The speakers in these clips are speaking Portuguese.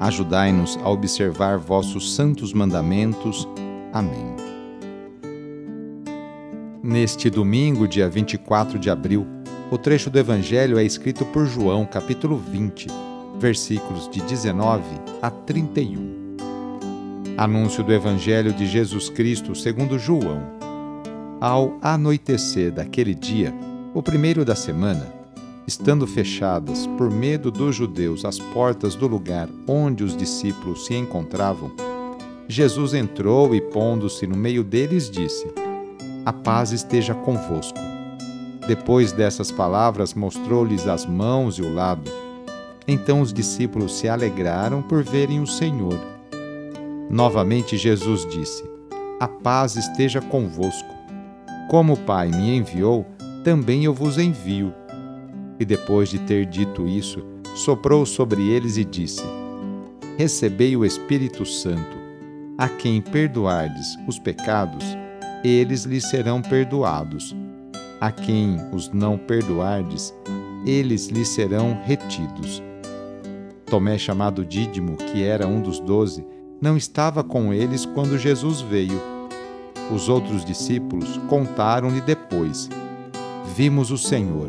Ajudai-nos a observar vossos santos mandamentos. Amém. Neste domingo, dia 24 de abril, o trecho do Evangelho é escrito por João, capítulo 20, versículos de 19 a 31. Anúncio do Evangelho de Jesus Cristo segundo João. Ao anoitecer daquele dia, o primeiro da semana, estando fechadas, por medo dos judeus, as portas do lugar onde os discípulos se encontravam, Jesus entrou e, pondo-se no meio deles, disse: A paz esteja convosco. Depois dessas palavras, mostrou-lhes as mãos e o lado. Então os discípulos se alegraram por verem o Senhor. Novamente Jesus disse: A paz esteja convosco. Como o Pai me enviou, também eu vos envio. E depois de ter dito isso, soprou sobre eles e disse: Recebei o Espírito Santo. A quem perdoardes os pecados, eles lhes serão perdoados. A quem os não perdoardes, eles lhes serão retidos. Tomé, chamado Dídimo, que era um dos doze, não estava com eles quando Jesus veio. Os outros discípulos contaram-lhe depois: Vimos o Senhor.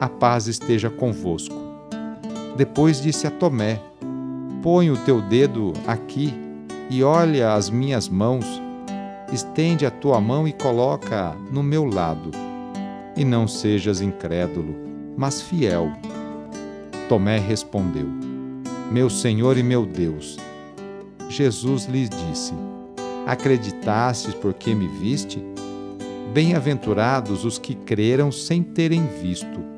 a paz esteja convosco. Depois disse a Tomé: Põe o teu dedo aqui e olha as minhas mãos. Estende a tua mão e coloca no meu lado. E não sejas incrédulo, mas fiel. Tomé respondeu: Meu Senhor e meu Deus. Jesus lhes disse: Acreditastes porque me viste? Bem-aventurados os que creram sem terem visto.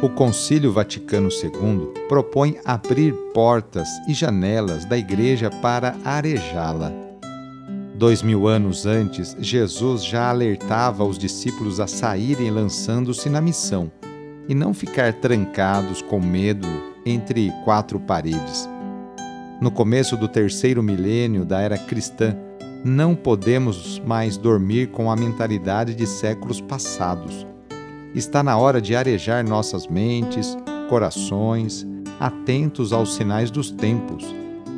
O Concílio Vaticano II propõe abrir portas e janelas da Igreja para arejá-la. Dois mil anos antes, Jesus já alertava os discípulos a saírem lançando-se na missão e não ficar trancados com medo entre quatro paredes. No começo do terceiro milênio da era cristã, não podemos mais dormir com a mentalidade de séculos passados Está na hora de arejar nossas mentes, corações, atentos aos sinais dos tempos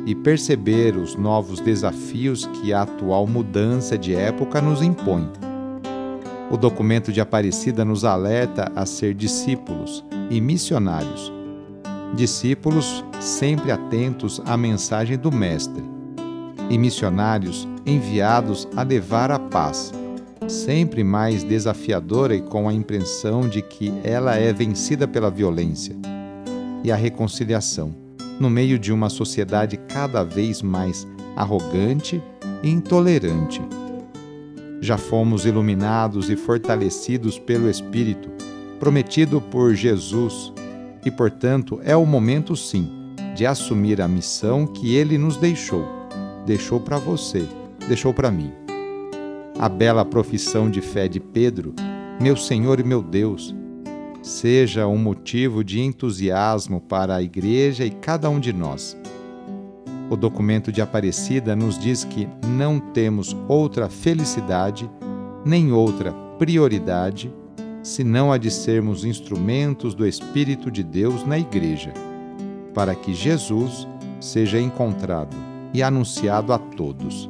e perceber os novos desafios que a atual mudança de época nos impõe. O documento de Aparecida nos alerta a ser discípulos e missionários. Discípulos sempre atentos à mensagem do Mestre, e missionários enviados a levar a paz sempre mais desafiadora e com a impressão de que ela é vencida pela violência e a reconciliação, no meio de uma sociedade cada vez mais arrogante e intolerante. Já fomos iluminados e fortalecidos pelo Espírito prometido por Jesus, e portanto é o momento sim de assumir a missão que ele nos deixou. Deixou para você, deixou para mim. A bela profissão de fé de Pedro, meu Senhor e meu Deus, seja um motivo de entusiasmo para a Igreja e cada um de nós. O documento de Aparecida nos diz que não temos outra felicidade nem outra prioridade senão a de sermos instrumentos do Espírito de Deus na Igreja, para que Jesus seja encontrado e anunciado a todos.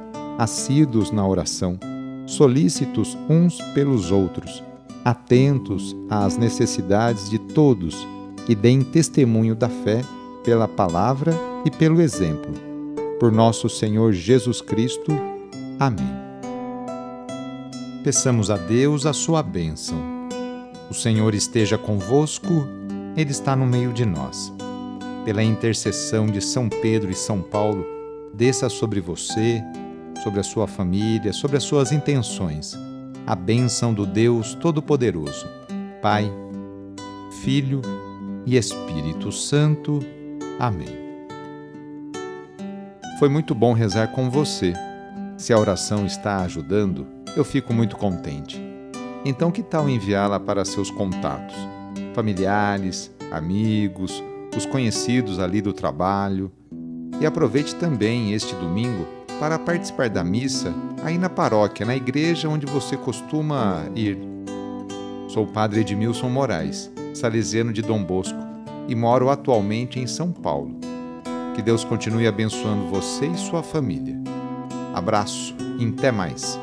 assíduos na oração, solícitos uns pelos outros, atentos às necessidades de todos e deem testemunho da fé pela palavra e pelo exemplo. Por nosso Senhor Jesus Cristo. Amém. Peçamos a Deus a sua bênção. O Senhor esteja convosco, Ele está no meio de nós. Pela intercessão de São Pedro e São Paulo, desça sobre você, sobre a sua família, sobre as suas intenções, a bênção do Deus Todo-Poderoso, Pai, Filho e Espírito Santo. Amém. Foi muito bom rezar com você. Se a oração está ajudando, eu fico muito contente. Então, que tal enviá-la para seus contatos, familiares, amigos, os conhecidos ali do trabalho? E aproveite também este domingo para participar da missa aí na paróquia, na igreja onde você costuma ir. Sou o padre Edmilson Moraes, salesiano de Dom Bosco, e moro atualmente em São Paulo. Que Deus continue abençoando você e sua família. Abraço e até mais.